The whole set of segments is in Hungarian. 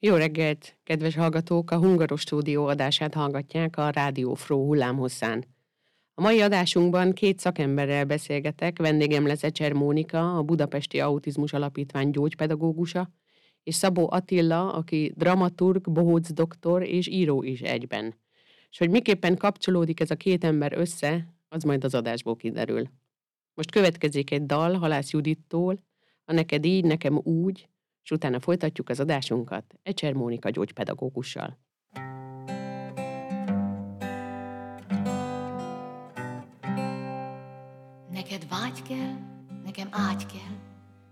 Jó reggelt, kedves hallgatók! A Hungaros Stúdió adását hallgatják a Rádió Fró hullámhosszán. A mai adásunkban két szakemberrel beszélgetek, vendégem lesz Ecser Mónika, a Budapesti Autizmus Alapítvány gyógypedagógusa, és Szabó Attila, aki dramaturg, bohóc doktor és író is egyben. És hogy miképpen kapcsolódik ez a két ember össze, az majd az adásból kiderül. Most következik egy dal Halász Judittól, a Neked így, nekem úgy, és utána folytatjuk az adásunkat Ecser Mónika gyógypedagógussal. Neked vágy kell, nekem ágy kell,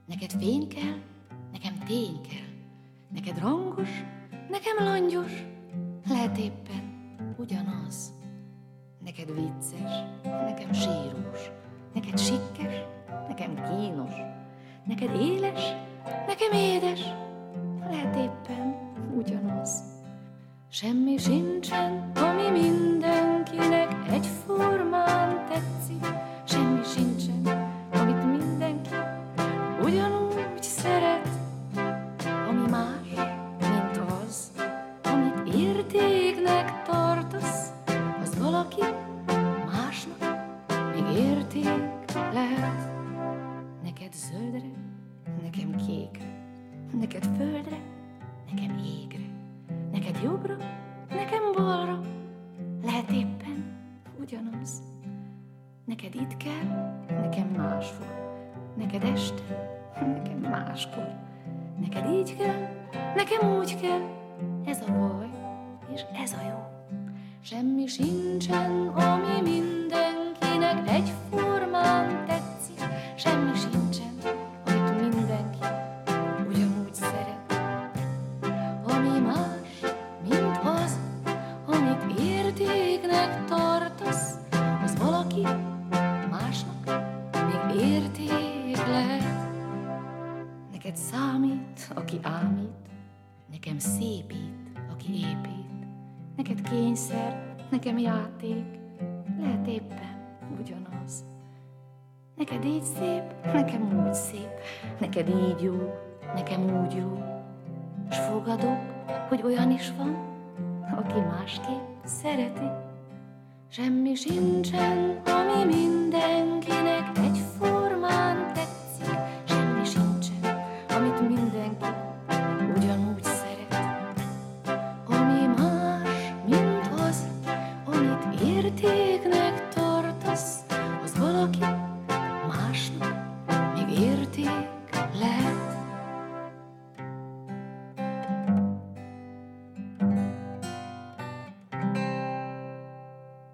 neked fény kell, nekem tény kell, neked rangos, nekem langyos, lehet éppen ugyanaz. Neked vicces, nekem sírós, neked sikkes, nekem kínos, neked éles, Nekem édes, lehet éppen ugyanaz. Semmi sincsen, ami mindenkinek egyformán tetszik. Semmi sincsen, amit mindenki ugyanúgy neked földre, nekem égre, neked jobbra, nekem balra, lehet éppen ugyanaz. Neked itt kell, nekem máshol, neked este, nekem máskor, neked így kell, nekem úgy kell, ez a baj, és ez a jó. Semmi sincsen, ami mindenkinek egyformán tetszik, Neked így szép, nekem úgy szép, neked így jó, nekem úgy jó. S fogadok, hogy olyan is van, aki másképp szereti. Semmi sincsen, ami mindenkinek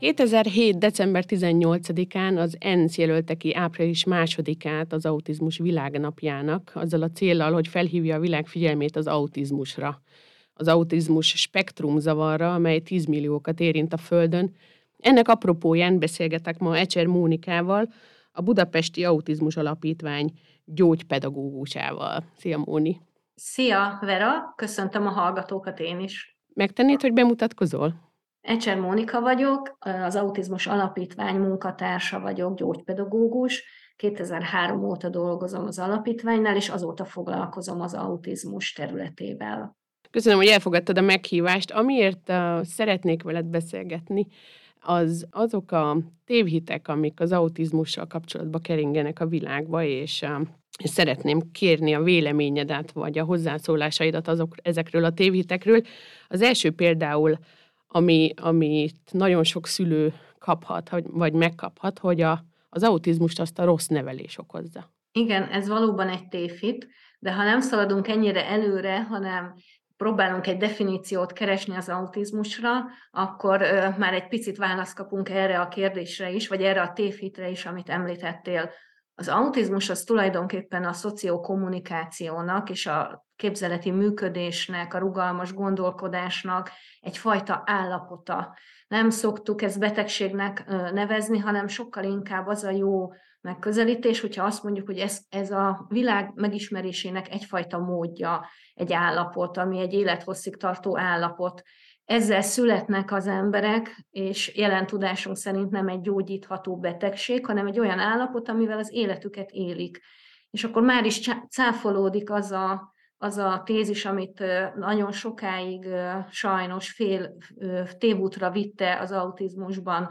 ...2007. december 18-án az ENSZ jelölte ki április másodikát az autizmus világnapjának, azzal a céllal, hogy felhívja a világ figyelmét az autizmusra az autizmus spektrum zavarra, amely 10 milliókat érint a Földön, ennek apropóján beszélgetek ma Ecser Mónikával, a Budapesti Autizmus Alapítvány gyógypedagógusával. Szia, Móni! Szia, Vera! Köszöntöm a hallgatókat én is. Megtennéd, hogy bemutatkozol? Ecser Mónika vagyok, az Autizmus Alapítvány munkatársa vagyok, gyógypedagógus. 2003 óta dolgozom az alapítványnál, és azóta foglalkozom az autizmus területével. Köszönöm, hogy elfogadtad a meghívást. Amiért uh, szeretnék veled beszélgetni, az azok a tévhitek, amik az autizmussal kapcsolatban keringenek a világba, és, és szeretném kérni a véleményedet, vagy a hozzászólásaidat azok, ezekről a tévhitekről. Az első például, ami, amit nagyon sok szülő kaphat, vagy megkaphat, hogy a, az autizmust azt a rossz nevelés okozza. Igen, ez valóban egy tévhit, de ha nem szaladunk ennyire előre, hanem próbálunk egy definíciót keresni az autizmusra, akkor már egy picit választ kapunk erre a kérdésre is, vagy erre a tévhitre is, amit említettél. Az autizmus az tulajdonképpen a szociokommunikációnak és a képzeleti működésnek, a rugalmas gondolkodásnak egyfajta állapota. Nem szoktuk ezt betegségnek nevezni, hanem sokkal inkább az a jó megközelítés, hogyha azt mondjuk, hogy ez, ez a világ megismerésének egyfajta módja, egy állapot, ami egy élethosszig tartó állapot. Ezzel születnek az emberek, és jelen tudásunk szerint nem egy gyógyítható betegség, hanem egy olyan állapot, amivel az életüket élik. És akkor már is cáfolódik az a, az a tézis, amit nagyon sokáig sajnos fél tévútra vitte az autizmusban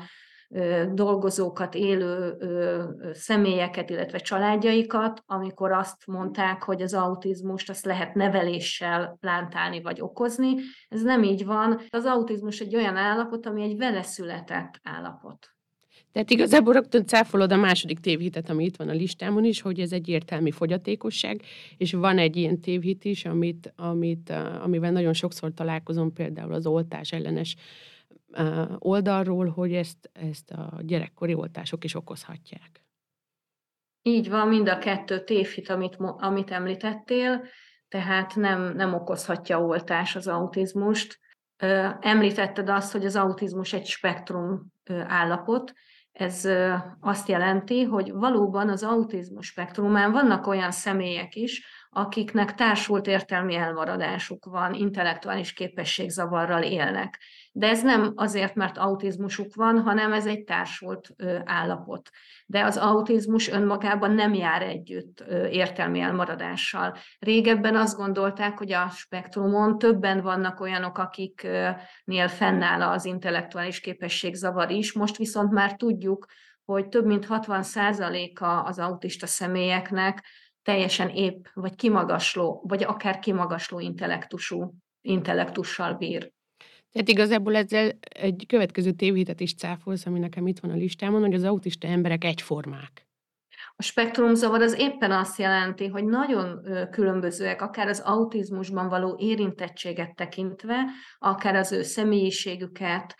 dolgozókat, élő személyeket, illetve családjaikat, amikor azt mondták, hogy az autizmust azt lehet neveléssel plántálni vagy okozni. Ez nem így van. Az autizmus egy olyan állapot, ami egy vele született állapot. Tehát igazából rögtön cáfolod a második tévhitet, ami itt van a listámon is, hogy ez egy értelmi fogyatékosság, és van egy ilyen tévhit is, amit, amit, amivel nagyon sokszor találkozom, például az oltás ellenes oldalról, hogy ezt, ezt a gyerekkori oltások is okozhatják. Így van, mind a kettő tévhit, amit, amit említettél, tehát nem, nem okozhatja oltás az autizmust. Említetted azt, hogy az autizmus egy spektrum állapot, ez azt jelenti, hogy valóban az autizmus spektrumán vannak olyan személyek is, akiknek társult értelmi elmaradásuk van, intellektuális képességzavarral élnek. De ez nem azért, mert autizmusuk van, hanem ez egy társult állapot. De az autizmus önmagában nem jár együtt értelmi elmaradással. Régebben azt gondolták, hogy a spektrumon többen vannak olyanok, akiknél fennáll az intellektuális képességzavar is, most viszont már tudjuk, hogy több mint 60%-a az autista személyeknek teljesen épp, vagy kimagasló, vagy akár kimagasló intellektusú, intellektussal bír. Tehát igazából ezzel egy következő tévhitet is cáfolsz, ami nekem itt van a listámon, hogy az autista emberek egyformák. A spektrumzavar az éppen azt jelenti, hogy nagyon különbözőek, akár az autizmusban való érintettséget tekintve, akár az ő személyiségüket,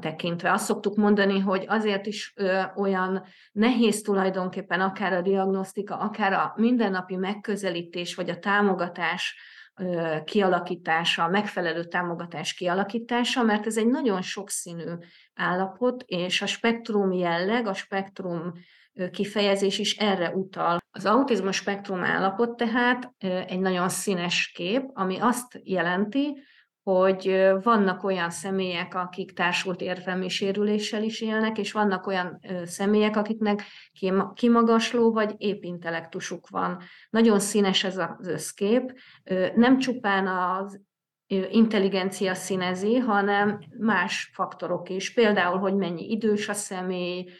tekintve. Azt szoktuk mondani, hogy azért is olyan nehéz tulajdonképpen akár a diagnosztika, akár a mindennapi megközelítés, vagy a támogatás kialakítása, megfelelő támogatás kialakítása, mert ez egy nagyon sokszínű állapot, és a spektrum jelleg, a spektrum kifejezés is erre utal. Az autizmus spektrum állapot tehát egy nagyon színes kép, ami azt jelenti, hogy vannak olyan személyek, akik társult értelmi sérüléssel is élnek, és vannak olyan személyek, akiknek kimagasló vagy épp intellektusuk van. Nagyon színes ez az összkép. Nem csupán az intelligencia színezi, hanem más faktorok is. Például, hogy mennyi idős a személy,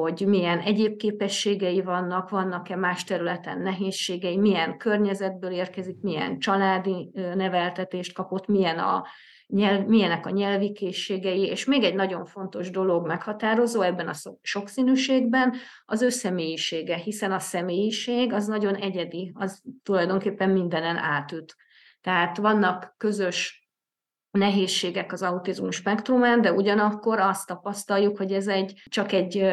hogy milyen egyéb képességei vannak, vannak-e más területen nehézségei, milyen környezetből érkezik, milyen családi neveltetést kapott, milyen a nyelv, milyenek a nyelvi készségei, és még egy nagyon fontos dolog meghatározó ebben a sokszínűségben, az ő személyisége, hiszen a személyiség az nagyon egyedi, az tulajdonképpen mindenen átüt. Tehát vannak közös nehézségek az autizmus spektrumán, de ugyanakkor azt tapasztaljuk, hogy ez egy csak egy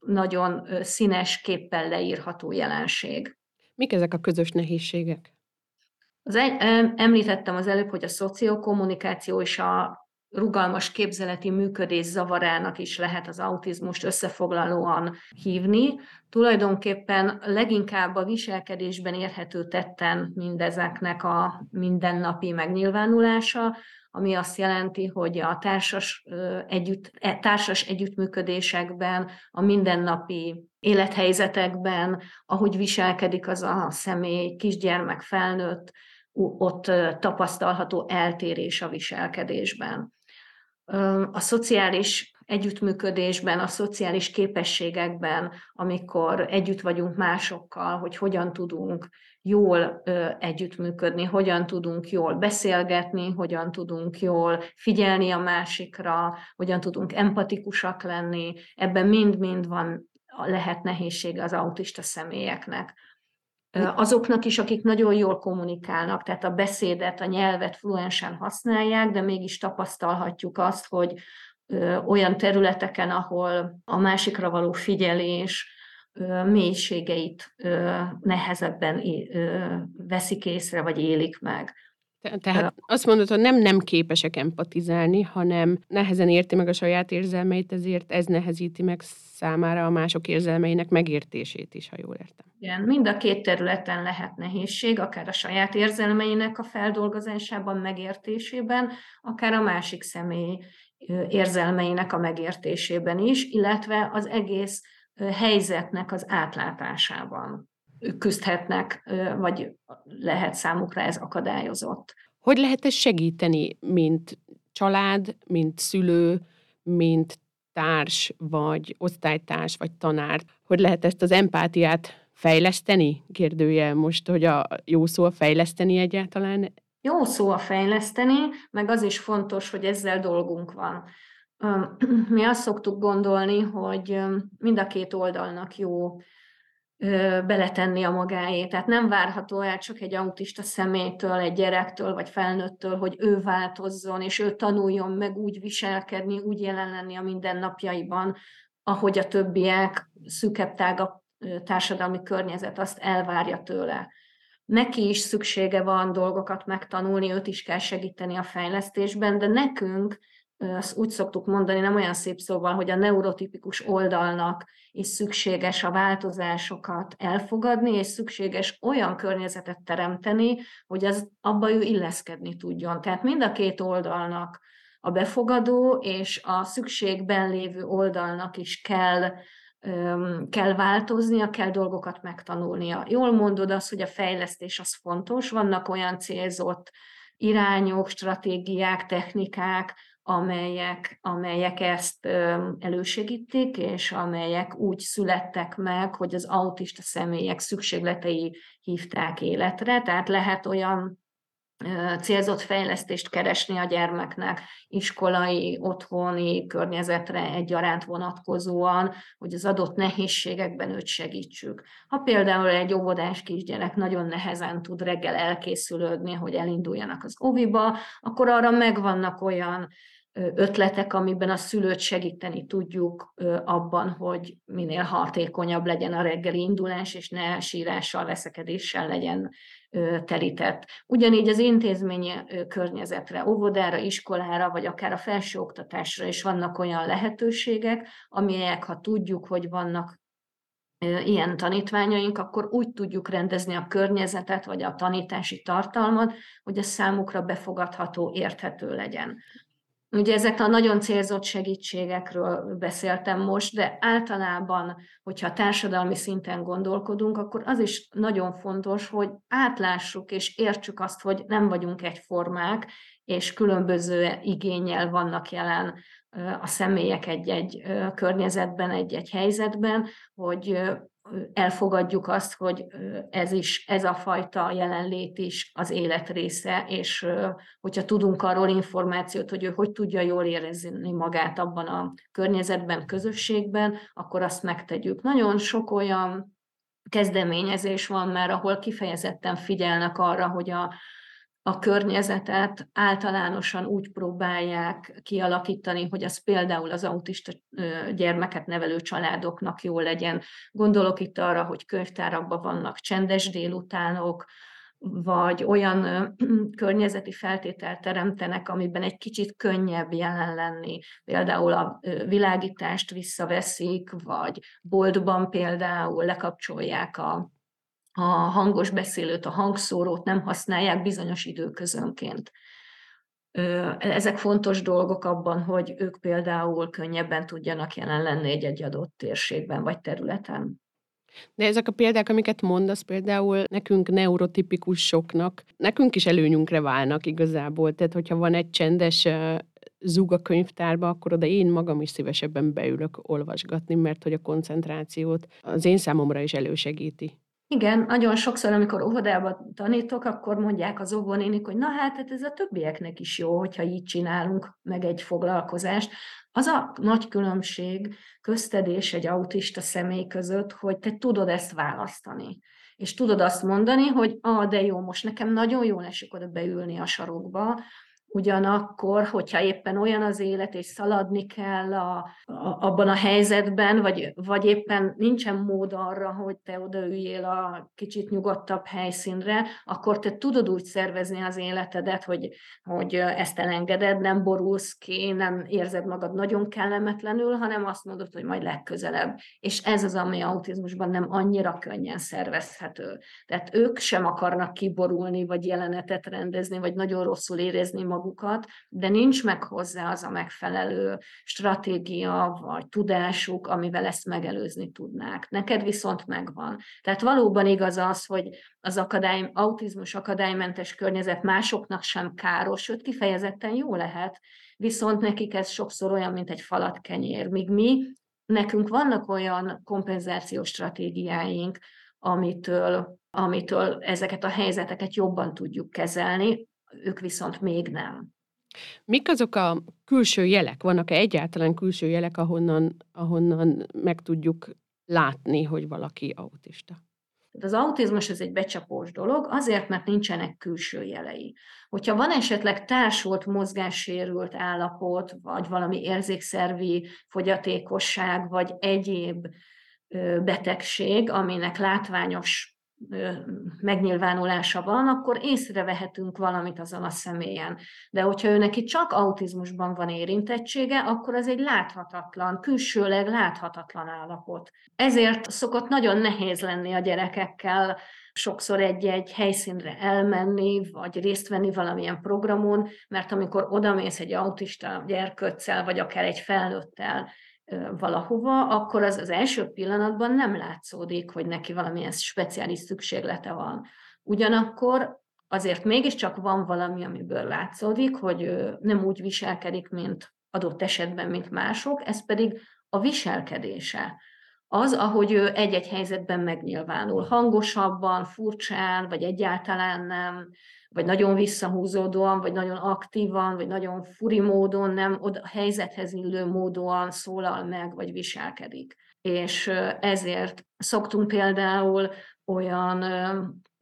nagyon színes képpel leírható jelenség. Mik ezek a közös nehézségek? Az egy, említettem az előbb, hogy a szociokommunikáció és a rugalmas képzeleti működés zavarának is lehet az autizmust összefoglalóan hívni. Tulajdonképpen leginkább a viselkedésben érhető tetten mindezeknek a mindennapi megnyilvánulása, ami azt jelenti, hogy a társas, együtt, e, társas együttműködésekben, a mindennapi élethelyzetekben, ahogy viselkedik az a személy, kisgyermek, felnőtt, ott tapasztalható eltérés a viselkedésben a szociális együttműködésben, a szociális képességekben, amikor együtt vagyunk másokkal, hogy hogyan tudunk jól együttműködni, hogyan tudunk jól beszélgetni, hogyan tudunk jól figyelni a másikra, hogyan tudunk empatikusak lenni, ebben mind-mind van lehet nehézsége az autista személyeknek azoknak is, akik nagyon jól kommunikálnak, tehát a beszédet, a nyelvet fluensen használják, de mégis tapasztalhatjuk azt, hogy olyan területeken, ahol a másikra való figyelés mélységeit nehezebben veszik észre, vagy élik meg. Tehát azt mondod, hogy nem nem képesek empatizálni, hanem nehezen érti meg a saját érzelmeit, ezért ez nehezíti meg számára a mások érzelmeinek megértését is, ha jól értem. Igen, mind a két területen lehet nehézség, akár a saját érzelmeinek a feldolgozásában, megértésében, akár a másik személy érzelmeinek a megértésében is, illetve az egész helyzetnek az átlátásában. Küzdhetnek, vagy lehet számukra ez akadályozott. Hogy lehet ezt segíteni, mint család, mint szülő, mint társ, vagy osztálytárs, vagy tanár? Hogy lehet ezt az empátiát fejleszteni? Kérdője most, hogy a jó szó a fejleszteni egyáltalán? Jó szó a fejleszteni, meg az is fontos, hogy ezzel dolgunk van. Mi azt szoktuk gondolni, hogy mind a két oldalnak jó beletenni a magáét. Tehát nem várható el csak egy autista szemétől, egy gyerektől vagy felnőttől, hogy ő változzon, és ő tanuljon meg úgy viselkedni, úgy jelen lenni a mindennapjaiban, ahogy a többiek szűkebb, tágabb társadalmi környezet azt elvárja tőle. Neki is szüksége van dolgokat megtanulni, őt is kell segíteni a fejlesztésben, de nekünk azt úgy szoktuk mondani, nem olyan szép szóval, hogy a neurotipikus oldalnak is szükséges a változásokat elfogadni, és szükséges olyan környezetet teremteni, hogy az abba ő illeszkedni tudjon. Tehát mind a két oldalnak a befogadó és a szükségben lévő oldalnak is kell kell változnia, kell dolgokat megtanulnia. Jól mondod azt, hogy a fejlesztés az fontos, vannak olyan célzott irányok, stratégiák, technikák, amelyek, amelyek ezt elősegítik, és amelyek úgy születtek meg, hogy az autista személyek szükségletei hívták életre. Tehát lehet olyan célzott fejlesztést keresni a gyermeknek iskolai, otthoni környezetre egyaránt vonatkozóan, hogy az adott nehézségekben őt segítsük. Ha például egy óvodás kisgyerek nagyon nehezen tud reggel elkészülődni, hogy elinduljanak az oviba, akkor arra megvannak olyan ötletek, amiben a szülőt segíteni tudjuk abban, hogy minél hatékonyabb legyen a reggeli indulás, és ne sírással, veszekedéssel legyen terített. Ugyanígy az intézményi környezetre, óvodára, iskolára, vagy akár a felsőoktatásra is vannak olyan lehetőségek, amelyek, ha tudjuk, hogy vannak ilyen tanítványaink, akkor úgy tudjuk rendezni a környezetet, vagy a tanítási tartalmat, hogy ez számukra befogadható, érthető legyen. Ugye ezek a nagyon célzott segítségekről beszéltem most, de általában, hogyha társadalmi szinten gondolkodunk, akkor az is nagyon fontos, hogy átlássuk és értsük azt, hogy nem vagyunk egyformák, és különböző igényel vannak jelen a személyek egy-egy környezetben, egy-egy helyzetben, hogy elfogadjuk azt, hogy ez is, ez a fajta jelenlét is az élet része, és hogyha tudunk arról információt, hogy ő hogy tudja jól érezni magát abban a környezetben, közösségben, akkor azt megtegyük. Nagyon sok olyan kezdeményezés van már, ahol kifejezetten figyelnek arra, hogy a, a környezetet általánosan úgy próbálják kialakítani, hogy az például az autista gyermeket nevelő családoknak jó legyen. Gondolok itt arra, hogy könyvtárakban vannak csendes délutánok, vagy olyan környezeti feltételt teremtenek, amiben egy kicsit könnyebb jelen lenni. Például a világítást visszaveszik, vagy boltban például lekapcsolják a a hangos beszélőt, a hangszórót nem használják bizonyos időközönként. Ezek fontos dolgok abban, hogy ők például könnyebben tudjanak jelen lenni egy-egy adott térségben vagy területen. De ezek a példák, amiket mondasz, például nekünk neurotipikusoknak, nekünk is előnyünkre válnak igazából. Tehát, hogyha van egy csendes zúg a könyvtárba, akkor oda én magam is szívesebben beülök olvasgatni, mert hogy a koncentrációt az én számomra is elősegíti. Igen, nagyon sokszor, amikor óvodába tanítok, akkor mondják az óvónénik, hogy na hát, hát ez a többieknek is jó, hogyha így csinálunk meg egy foglalkozást. Az a nagy különbség közted és egy autista személy között, hogy te tudod ezt választani. És tudod azt mondani, hogy ah, de jó, most nekem nagyon jól esik oda beülni a sarokba, Ugyanakkor, hogyha éppen olyan az élet, és szaladni kell a, a, abban a helyzetben, vagy, vagy éppen nincsen mód arra, hogy te odaüljél a kicsit nyugodtabb helyszínre, akkor te tudod úgy szervezni az életedet, hogy, hogy ezt elengeded, nem borulsz ki, nem érzed magad nagyon kellemetlenül, hanem azt mondod, hogy majd legközelebb. És ez az, ami autizmusban nem annyira könnyen szervezhető. Tehát ők sem akarnak kiborulni, vagy jelenetet rendezni, vagy nagyon rosszul érezni magukat, magukat, de nincs meg hozzá az a megfelelő stratégia vagy tudásuk, amivel ezt megelőzni tudnák. Neked viszont megvan. Tehát valóban igaz az, hogy az akadály, autizmus akadálymentes környezet másoknak sem káros, sőt kifejezetten jó lehet, viszont nekik ez sokszor olyan, mint egy falat kenyér, míg mi, nekünk vannak olyan kompenzációs stratégiáink, amitől, amitől ezeket a helyzeteket jobban tudjuk kezelni, ők viszont még nem. Mik azok a külső jelek? Vannak-e egyáltalán külső jelek, ahonnan, ahonnan meg tudjuk látni, hogy valaki autista? Az autizmus ez egy becsapós dolog, azért, mert nincsenek külső jelei. Hogyha van esetleg társult mozgássérült állapot, vagy valami érzékszervi fogyatékosság, vagy egyéb betegség, aminek látványos megnyilvánulása van, akkor észrevehetünk valamit azon a személyen. De hogyha ő neki csak autizmusban van érintettsége, akkor az egy láthatatlan, külsőleg láthatatlan állapot. Ezért szokott nagyon nehéz lenni a gyerekekkel sokszor egy-egy helyszínre elmenni, vagy részt venni valamilyen programon, mert amikor odamész egy autista gyerkőccel, vagy akár egy felnőttel, valahova, akkor az az első pillanatban nem látszódik, hogy neki valamilyen speciális szükséglete van. Ugyanakkor azért mégiscsak van valami, amiből látszódik, hogy nem úgy viselkedik, mint adott esetben, mint mások, ez pedig a viselkedése. Az, ahogy ő egy-egy helyzetben megnyilvánul, hangosabban, furcsán, vagy egyáltalán nem, vagy nagyon visszahúzódóan, vagy nagyon aktívan, vagy nagyon furi módon, nem oda, a helyzethez illő módon szólal meg, vagy viselkedik. És ezért szoktunk például olyan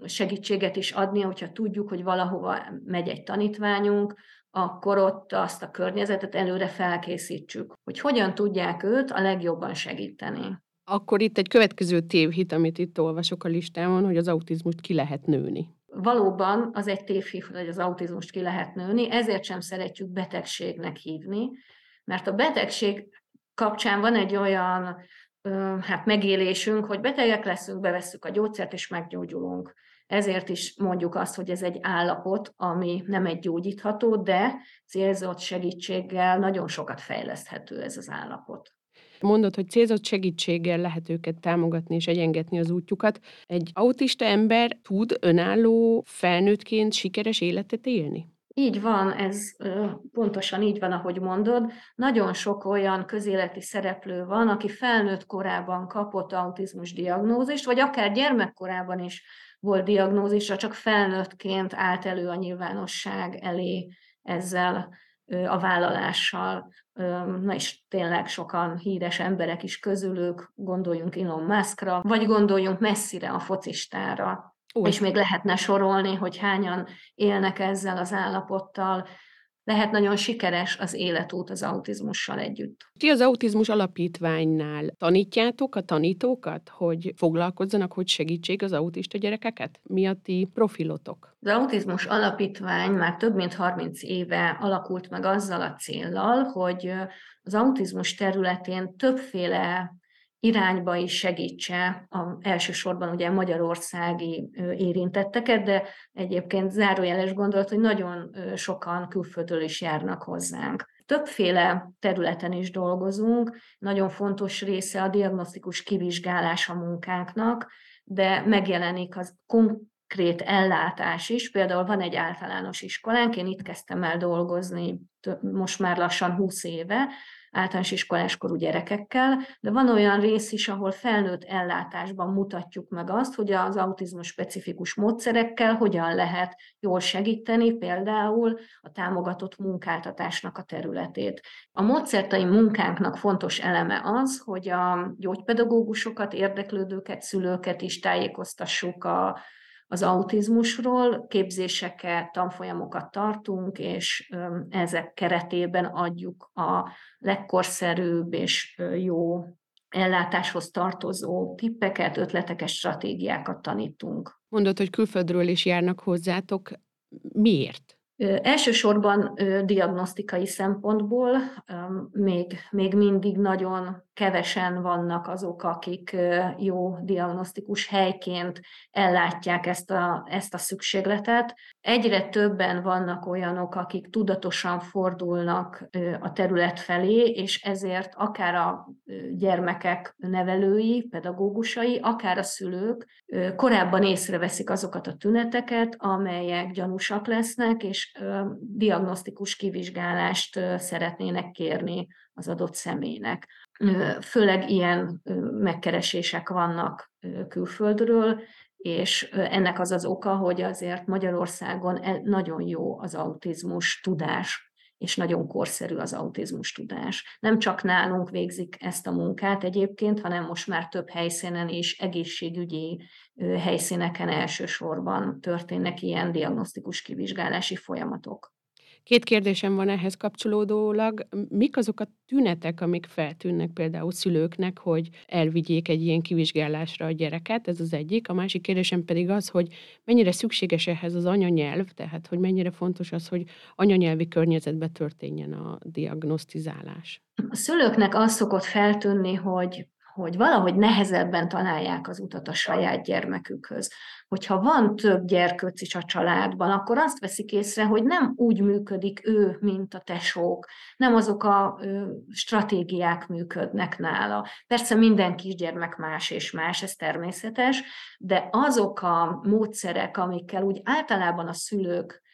segítséget is adni, hogyha tudjuk, hogy valahova megy egy tanítványunk, akkor ott azt a környezetet előre felkészítsük, hogy hogyan tudják őt a legjobban segíteni. Akkor itt egy következő tévhit, amit itt olvasok a listámon, hogy az autizmust ki lehet nőni valóban az egy tévhív, hogy az autizmust ki lehet nőni, ezért sem szeretjük betegségnek hívni, mert a betegség kapcsán van egy olyan hát megélésünk, hogy betegek leszünk, bevesszük a gyógyszert és meggyógyulunk. Ezért is mondjuk azt, hogy ez egy állapot, ami nem egy gyógyítható, de célzott segítséggel nagyon sokat fejleszthető ez az állapot. Mondod, hogy célzott segítséggel lehet őket támogatni és egyengetni az útjukat. Egy autista ember tud önálló felnőttként sikeres életet élni? Így van, ez pontosan így van, ahogy mondod. Nagyon sok olyan közéleti szereplő van, aki felnőtt korában kapott autizmus diagnózist, vagy akár gyermekkorában is volt diagnózisra, csak felnőttként állt elő a nyilvánosság elé ezzel a vállalással. Na és tényleg sokan híres emberek is közülük, gondoljunk Elon Muskra, vagy gondoljunk messzire a focistára. Úgy. És még lehetne sorolni, hogy hányan élnek ezzel az állapottal, lehet nagyon sikeres az életút az autizmussal együtt. Ti az autizmus alapítványnál tanítjátok a tanítókat, hogy foglalkozzanak, hogy segítsék az autista gyerekeket? Mi a ti profilotok? Az autizmus alapítvány már több mint 30 éve alakult meg azzal a céllal, hogy az autizmus területén többféle irányba is segítse a, elsősorban ugye magyarországi érintetteket, de egyébként zárójeles gondolat, hogy nagyon sokan külföldről is járnak hozzánk. Többféle területen is dolgozunk, nagyon fontos része a diagnosztikus kivizsgálás a munkánknak, de megjelenik az konkrét ellátás is. Például van egy általános iskolánk, én itt kezdtem el dolgozni most már lassan 20 éve, általános iskoláskorú gyerekekkel, de van olyan rész is, ahol felnőtt ellátásban mutatjuk meg azt, hogy az autizmus specifikus módszerekkel hogyan lehet jól segíteni például a támogatott munkáltatásnak a területét. A módszertai munkánknak fontos eleme az, hogy a gyógypedagógusokat, érdeklődőket, szülőket is tájékoztassuk a az autizmusról, képzéseket, tanfolyamokat tartunk, és ezek keretében adjuk a legkorszerűbb és jó ellátáshoz tartozó tippeket, ötleteket, stratégiákat tanítunk. Mondod, hogy külföldről is járnak hozzátok. Miért? Elsősorban diagnosztikai szempontból még, még mindig nagyon kevesen vannak azok, akik jó diagnosztikus helyként ellátják ezt a, ezt a szükségletet. Egyre többen vannak olyanok, akik tudatosan fordulnak a terület felé, és ezért akár a gyermekek nevelői, pedagógusai, akár a szülők korábban észreveszik azokat a tüneteket, amelyek gyanúsak lesznek, és diagnosztikus kivizsgálást szeretnének kérni az adott személynek. Főleg ilyen megkeresések vannak külföldről, és ennek az az oka, hogy azért Magyarországon e, nagyon jó az autizmus tudás, és nagyon korszerű az autizmus tudás. Nem csak nálunk végzik ezt a munkát egyébként, hanem most már több helyszínen is, egészségügyi helyszíneken elsősorban történnek ilyen diagnosztikus kivizsgálási folyamatok. Két kérdésem van ehhez kapcsolódólag. Mik azok a tünetek, amik feltűnnek például szülőknek, hogy elvigyék egy ilyen kivizsgálásra a gyereket? Ez az egyik. A másik kérdésem pedig az, hogy mennyire szükséges ehhez az anyanyelv, tehát hogy mennyire fontos az, hogy anyanyelvi környezetben történjen a diagnosztizálás. A szülőknek az szokott feltűnni, hogy hogy valahogy nehezebben találják az utat a saját gyermekükhöz. Hogyha van több gyerkőc is a családban, akkor azt veszik észre, hogy nem úgy működik ő, mint a tesók, nem azok a ö, stratégiák működnek nála. Persze minden kisgyermek más és más, ez természetes, de azok a módszerek, amikkel úgy általában a szülők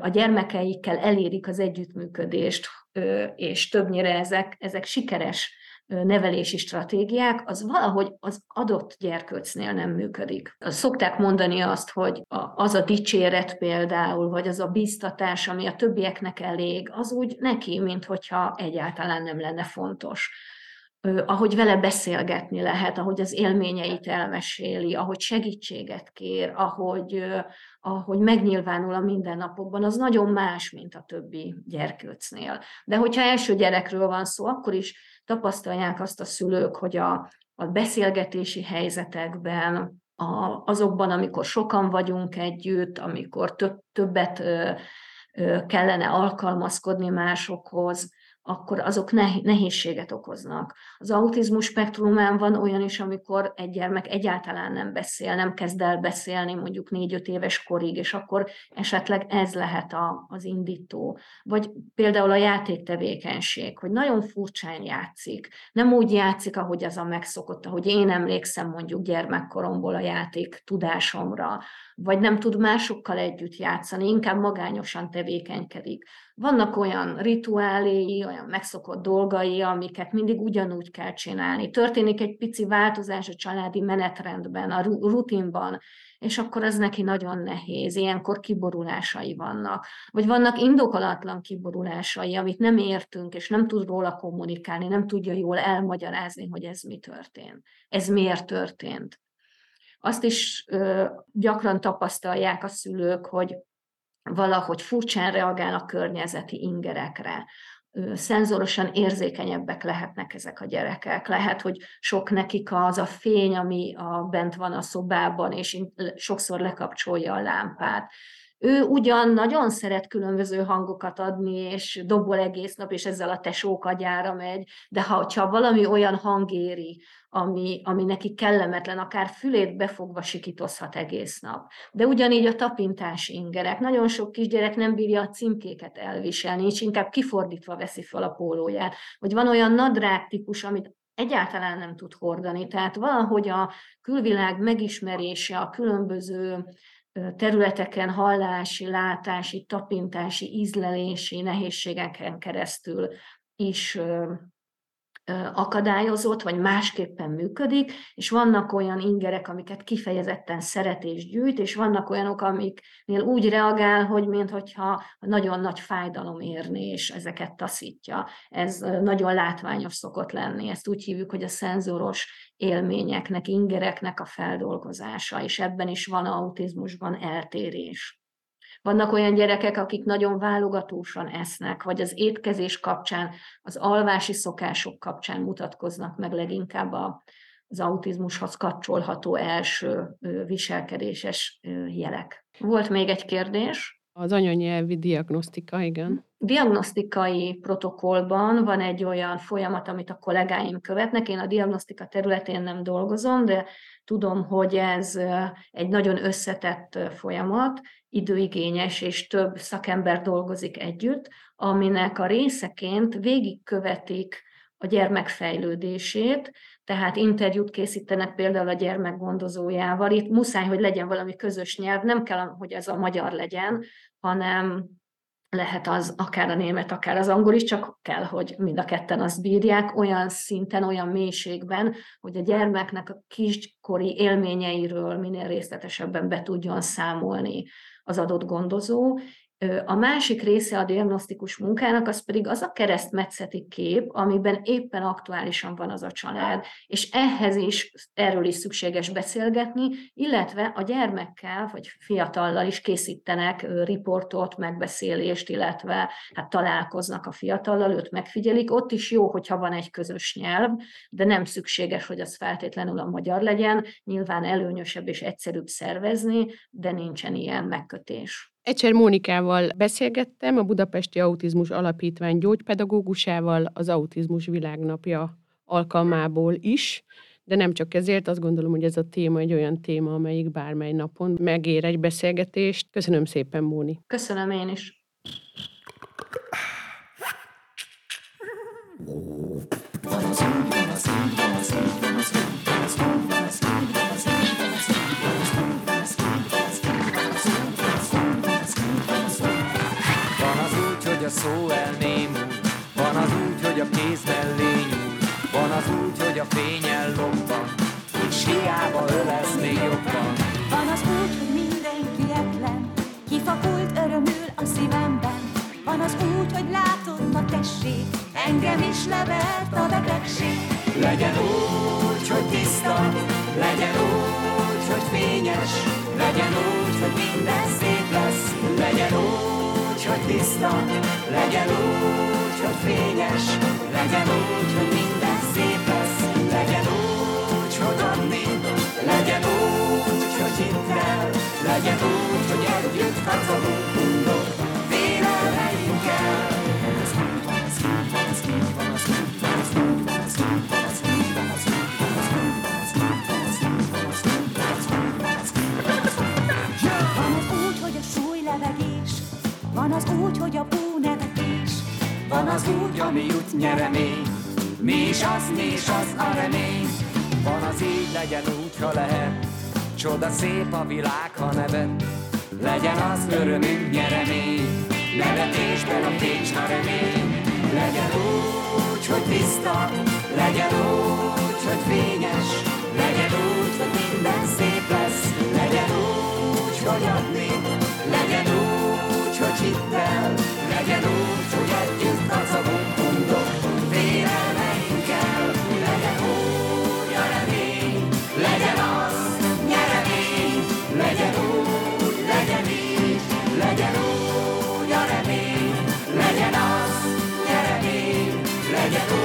a gyermekeikkel elérik az együttműködést, és többnyire ezek, ezek sikeres nevelési stratégiák, az valahogy az adott gyerkőcnél nem működik. Szokták mondani azt, hogy az a dicséret például, vagy az a biztatás, ami a többieknek elég, az úgy neki, mint hogyha egyáltalán nem lenne fontos ahogy vele beszélgetni lehet, ahogy az élményeit elmeséli, ahogy segítséget kér, ahogy, ahogy megnyilvánul a mindennapokban, az nagyon más, mint a többi gyerkőcnél. De hogyha első gyerekről van szó, akkor is tapasztalják azt a szülők, hogy a, a beszélgetési helyzetekben, a, azokban, amikor sokan vagyunk együtt, amikor több, többet ö, ö, kellene alkalmazkodni másokhoz, akkor azok nehézséget okoznak. Az autizmus spektrumán van olyan is, amikor egy gyermek egyáltalán nem beszél, nem kezd el beszélni mondjuk négy-öt éves korig, és akkor esetleg ez lehet a, az indító. Vagy például a játéktevékenység, hogy nagyon furcsán játszik. Nem úgy játszik, ahogy az a megszokott, ahogy én emlékszem mondjuk gyermekkoromból a játék tudásomra, vagy nem tud másokkal együtt játszani, inkább magányosan tevékenykedik. Vannak olyan rituáléi, olyan megszokott dolgai, amiket mindig ugyanúgy kell csinálni. Történik egy pici változás a családi menetrendben, a rutinban, és akkor az neki nagyon nehéz, ilyenkor kiborulásai vannak. Vagy vannak indokolatlan kiborulásai, amit nem értünk, és nem tud róla kommunikálni, nem tudja jól elmagyarázni, hogy ez mi történt. Ez miért történt. Azt is ö, gyakran tapasztalják a szülők, hogy valahogy furcsán reagál a környezeti ingerekre, szenzorosan érzékenyebbek lehetnek ezek a gyerekek. Lehet, hogy sok nekik az a fény, ami a, bent van a szobában, és sokszor lekapcsolja a lámpát. Ő ugyan nagyon szeret különböző hangokat adni, és dobol egész nap, és ezzel a tesók agyára megy, de ha, ha valami olyan hang éri, ami, ami neki kellemetlen, akár fülét befogva sikítozhat egész nap. De ugyanígy a tapintás ingerek. Nagyon sok kisgyerek nem bírja a címkéket elviselni, és inkább kifordítva veszi fel a pólóját. Vagy van olyan nadrág típus, amit egyáltalán nem tud hordani. Tehát valahogy a külvilág megismerése, a különböző területeken hallási, látási, tapintási, ízlelési nehézségeken keresztül is akadályozott, vagy másképpen működik, és vannak olyan ingerek, amiket kifejezetten szeret és gyűjt, és vannak olyanok, amiknél úgy reagál, hogy mintha nagyon nagy fájdalom érni, és ezeket taszítja. Ez nagyon látványos szokott lenni. Ezt úgy hívjuk, hogy a szenzoros élményeknek, ingereknek a feldolgozása, és ebben is van autizmusban eltérés. Vannak olyan gyerekek, akik nagyon válogatósan esznek, vagy az étkezés kapcsán, az alvási szokások kapcsán mutatkoznak meg leginkább a, az autizmushoz kapcsolható első viselkedéses jelek. Volt még egy kérdés. Az anyanyelvi diagnosztika, igen. diagnosztikai protokollban van egy olyan folyamat, amit a kollégáim követnek. Én a diagnosztika területén nem dolgozom, de tudom, hogy ez egy nagyon összetett folyamat, időigényes, és több szakember dolgozik együtt, aminek a részeként végigkövetik a gyermek fejlődését, tehát interjút készítenek például a gyermek gondozójával. Itt muszáj, hogy legyen valami közös nyelv, nem kell, hogy ez a magyar legyen, hanem lehet az akár a német, akár az angol is, csak kell, hogy mind a ketten azt bírják, olyan szinten, olyan mélységben, hogy a gyermeknek a kiskori élményeiről minél részletesebben be tudjon számolni az adott gondozó, a másik része a diagnosztikus munkának, az pedig az a keresztmetszeti kép, amiben éppen aktuálisan van az a család, és ehhez is, erről is szükséges beszélgetni, illetve a gyermekkel vagy fiatallal is készítenek riportot, megbeszélést, illetve hát találkoznak a fiatallal, őt megfigyelik. Ott is jó, hogyha van egy közös nyelv, de nem szükséges, hogy az feltétlenül a magyar legyen. Nyilván előnyösebb és egyszerűbb szervezni, de nincsen ilyen megkötés. Egyszer Mónikával beszélgettem, a Budapesti Autizmus Alapítvány gyógypedagógusával az Autizmus Világnapja alkalmából is, de nem csak ezért, azt gondolom, hogy ez a téma egy olyan téma, amelyik bármely napon megér egy beszélgetést. Köszönöm szépen, Móni. Köszönöm én is. Van az úgy, van az így, van az így, van az úgy, van az úgy, van az így, van az így, szó elnémul, van az úgy, hogy a kéz mellé nyúl, van az úgy, hogy a fény ellobban, és hiába ölesz még jobban. Van az úgy, hogy mindenki etlen, kifakult örömül a szívemben, van az úgy, hogy látod, ma tessék, engem is levert a betegség. Legyen úgy, hogy tiszta, legyen úgy, hogy fényes, legyen úgy, hogy minden szép lesz, legyen úgy, hogy tiszta, legyen úgy, hogy fényes, legyen úgy, hogy minden szép lesz, legyen úgy, hogy adni, legyen úgy, hogy hittel, legyen úgy, hogy együtt kacagunk, az úgy, hogy a bú nevetés, van az úgy, ami jut nyeremény, mi. Is az, mi is az a remény. Van az így, legyen úgy, ha lehet, csoda szép a világ, ha nevet. Legyen az örömünk nyeremény, nevetésben a fény, ha remény. Legyen úgy, hogy tiszta, legyen úgy, hogy fényes, legyen úgy, hogy minden szép lesz, legyen úgy, hogy adni, hogy hittel, legyen úgy, hogy együtt kacagunk, mondok, vélelmeinkkel, legyen úgy a remény, legyen az nyeremény, legyen úgy, legyen így, legyen úgy a remény, legyen az nyeremény, legyen úgy,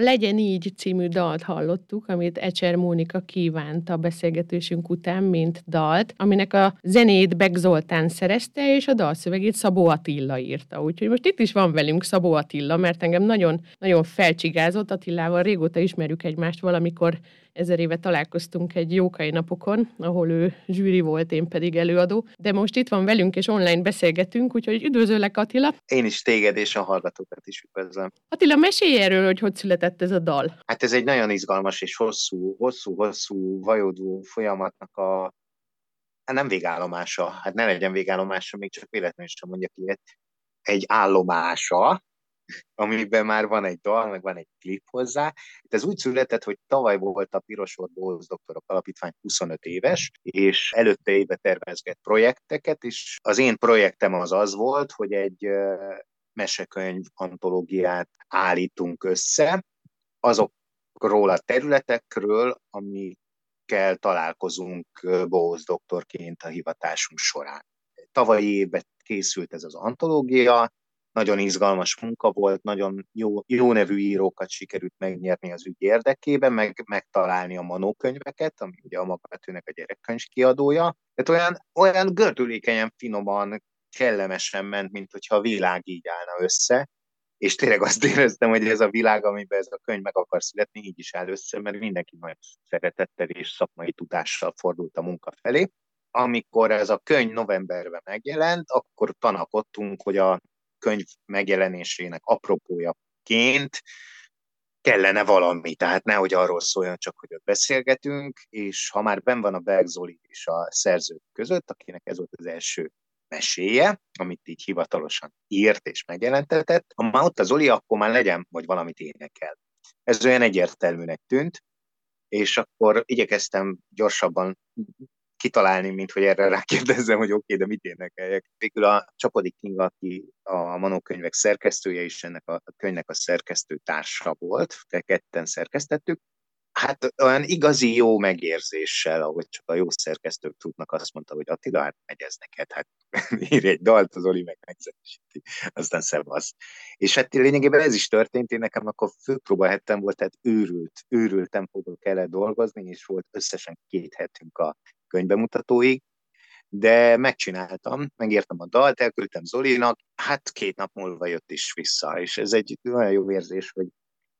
A Legyen így című dalt hallottuk, amit Ecser Mónika kívánt a beszélgetésünk után, mint dalt, aminek a zenét Beg Zoltán szerezte, és a dalszövegét Szabó Attila írta. Úgyhogy most itt is van velünk Szabó Attila, mert engem nagyon, nagyon felcsigázott. Attilával régóta ismerjük egymást, valamikor ezer éve találkoztunk egy jókai napokon, ahol ő zsűri volt, én pedig előadó, de most itt van velünk, és online beszélgetünk, úgyhogy üdvözöllek Attila. Én is téged és a hallgatókat is üdvözlöm. Attila, mesélj erről, hogy hogy született ez a dal. Hát ez egy nagyon izgalmas és hosszú, hosszú, hosszú, vajodó folyamatnak a hát nem végállomása, hát ne legyen végállomása, még csak véletlenül sem mondjak ilyet, egy állomása, amiben már van egy dal, meg van egy klip hozzá. Itt ez úgy született, hogy tavaly volt a Pirosor Bóz Doktorok Alapítvány 25 éves, és előtte éve tervezget projekteket, és az én projektem az az volt, hogy egy mesekönyv antológiát állítunk össze, azokról a területekről, amikkel találkozunk Bóz doktorként a hivatásunk során. Tavalyi évben készült ez az antológia, nagyon izgalmas munka volt, nagyon jó, jó nevű írókat sikerült megnyerni az ügy érdekében, meg megtalálni a manókönyveket, ami ugye a Magatőnek a gyerekkönyv kiadója. Tehát olyan, olyan gördülékenyen, finoman, kellemesen ment, mint hogyha a világ így állna össze, és tényleg azt éreztem, hogy ez a világ, amiben ez a könyv meg akar születni, így is áll össze, mert mindenki nagy szeretettel és szakmai tudással fordult a munka felé. Amikor ez a könyv novemberben megjelent, akkor tanakodtunk, hogy a könyv megjelenésének apropójaként kellene valami, tehát nehogy arról szóljon csak, hogy ott beszélgetünk, és ha már ben van a Berg Zoli és a szerzők között, akinek ez volt az első meséje, amit így hivatalosan írt és megjelentetett, ha már ott az Zoli, akkor már legyen, hogy valamit énekel. Ez olyan egyértelműnek tűnt, és akkor igyekeztem gyorsabban kitalálni, mint hogy erre rákérdezzem, hogy oké, okay, de mit énekeljek. Végül a Csapodik Kinga, aki a manókönyvek szerkesztője, és ennek a könyvnek a szerkesztő társa volt, de ketten szerkesztettük, hát olyan igazi jó megérzéssel, ahogy csak a jó szerkesztők tudnak, azt mondta, hogy Attila, hát megy ez neked, hát ír egy dalt, az Oli meg megzenésíti, aztán szevasz. És hát lényegében ez is történt, én nekem akkor főpróba hetem volt, tehát őrült, őrült tempóból kellett dolgozni, és volt összesen két hetünk a könyvbemutatóig, de megcsináltam, megértem a dalt, elküldtem Zolinak, hát két nap múlva jött is vissza, és ez egy olyan jó érzés, hogy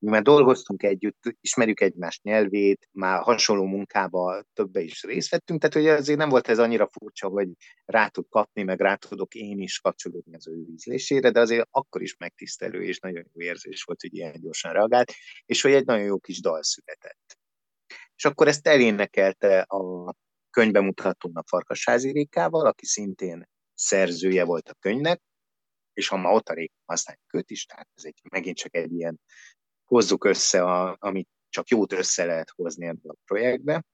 mi már dolgoztunk együtt, ismerjük egymás nyelvét, már hasonló munkába többe is részt vettünk, tehát hogy azért nem volt ez annyira furcsa, hogy rá tud kapni, meg rá tudok én is kapcsolódni az ő ízlésére, de azért akkor is megtisztelő és nagyon jó érzés volt, hogy ilyen gyorsan reagált, és hogy egy nagyon jó kis dal született. És akkor ezt elénekelte a könyvbemutatón a Farkasházi Rékával, aki szintén szerzője volt a könyvnek, és ha ma ott a Réka használjuk őt is, tehát ez egy, megint csak egy ilyen hozzuk össze, a, amit csak jót össze lehet hozni ebből a projektbe,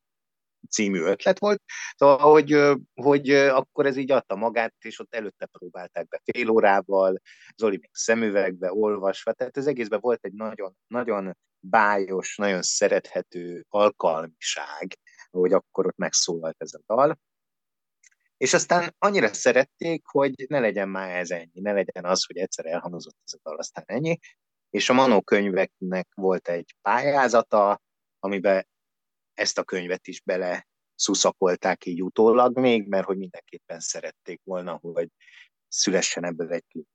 című ötlet volt. Szóval, hogy, hogy akkor ez így adta magát, és ott előtte próbálták be fél órával, Zoli még szemüvegbe olvasva, tehát az egészben volt egy nagyon, nagyon bájos, nagyon szerethető alkalmiság, hogy akkor ott megszólalt ez a dal. És aztán annyira szerették, hogy ne legyen már ez ennyi, ne legyen az, hogy egyszer elhangzott ez a dal, aztán ennyi, és a Manó könyveknek volt egy pályázata, amiben ezt a könyvet is bele szuszakolták így utólag még, mert hogy mindenképpen szerették volna, hogy szülessen ebből egy klip.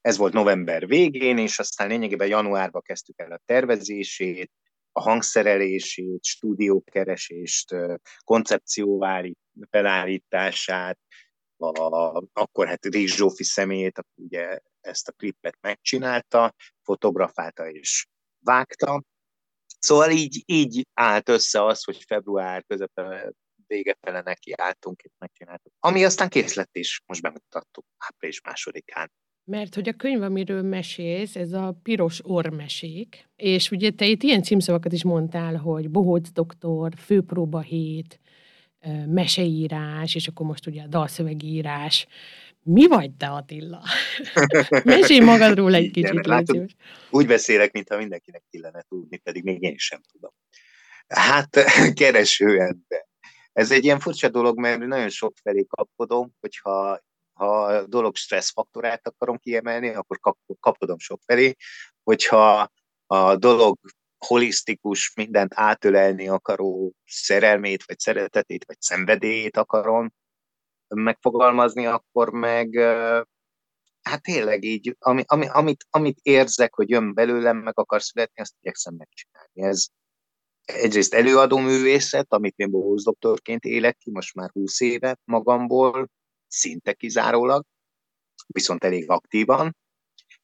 Ez volt november végén, és aztán lényegében januárban kezdtük el a tervezését, a hangszerelését, stúdiókeresést, koncepcióvári felállítását, a, akkor hát Rizs Zsófi személyét, aki ugye ezt a klipet megcsinálta, fotografálta és vágta. Szóval így, így állt össze az, hogy február közepe vége fele neki álltunk és megcsináltuk. Ami aztán kész lett is, most bemutattuk április másodikán. Mert hogy a könyv, amiről mesélsz, ez a piros ormesék, és ugye te itt ilyen címszavakat is mondtál, hogy Bohóc doktor, főpróba hét, meseírás, és akkor most ugye a dalszövegírás. Mi vagy te, Attila? Mesélj magadról egy kicsit, Igen, látod, Úgy beszélek, mintha mindenkinek kellene tudni, pedig még én sem tudom. Hát, kereső ember. Ez egy ilyen furcsa dolog, mert nagyon sok felé kapkodom, hogyha ha a dolog stresszfaktorát akarom kiemelni, akkor kap, kapkodom sok felé, hogyha a dolog holisztikus, mindent átölelni akaró szerelmét, vagy szeretetét, vagy szenvedélyét akarom megfogalmazni, akkor meg hát tényleg így, ami, ami, amit, amit érzek, hogy jön belőlem, meg akar születni, azt igyekszem megcsinálni. Ez egyrészt előadó művészet, amit én Bohóz doktorként élek ki, most már 20 éve magamból, szinte kizárólag, viszont elég aktívan.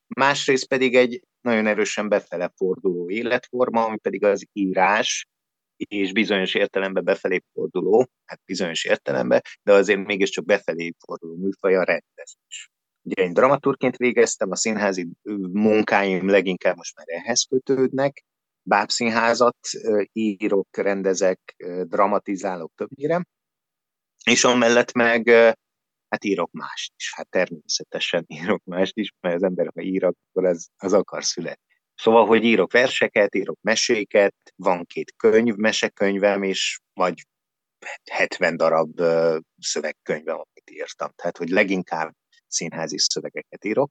Másrészt pedig egy nagyon erősen befele forduló életforma, ami pedig az írás, és bizonyos értelemben befelé forduló, hát bizonyos értelemben, de azért mégiscsak befelé forduló műfaj a rendezés. Ugye én dramaturként végeztem, a színházi munkáim leginkább most már ehhez kötődnek, bábszínházat írok, rendezek, dramatizálok többnyire, és amellett meg hát írok mást is. Hát természetesen írok mást is, mert az ember, ha ír, akkor az, az akar születni. Szóval, hogy írok verseket, írok meséket, van két könyv, mesekönyvem, és vagy 70 darab szövegkönyvem, amit írtam. Tehát, hogy leginkább színházi szövegeket írok.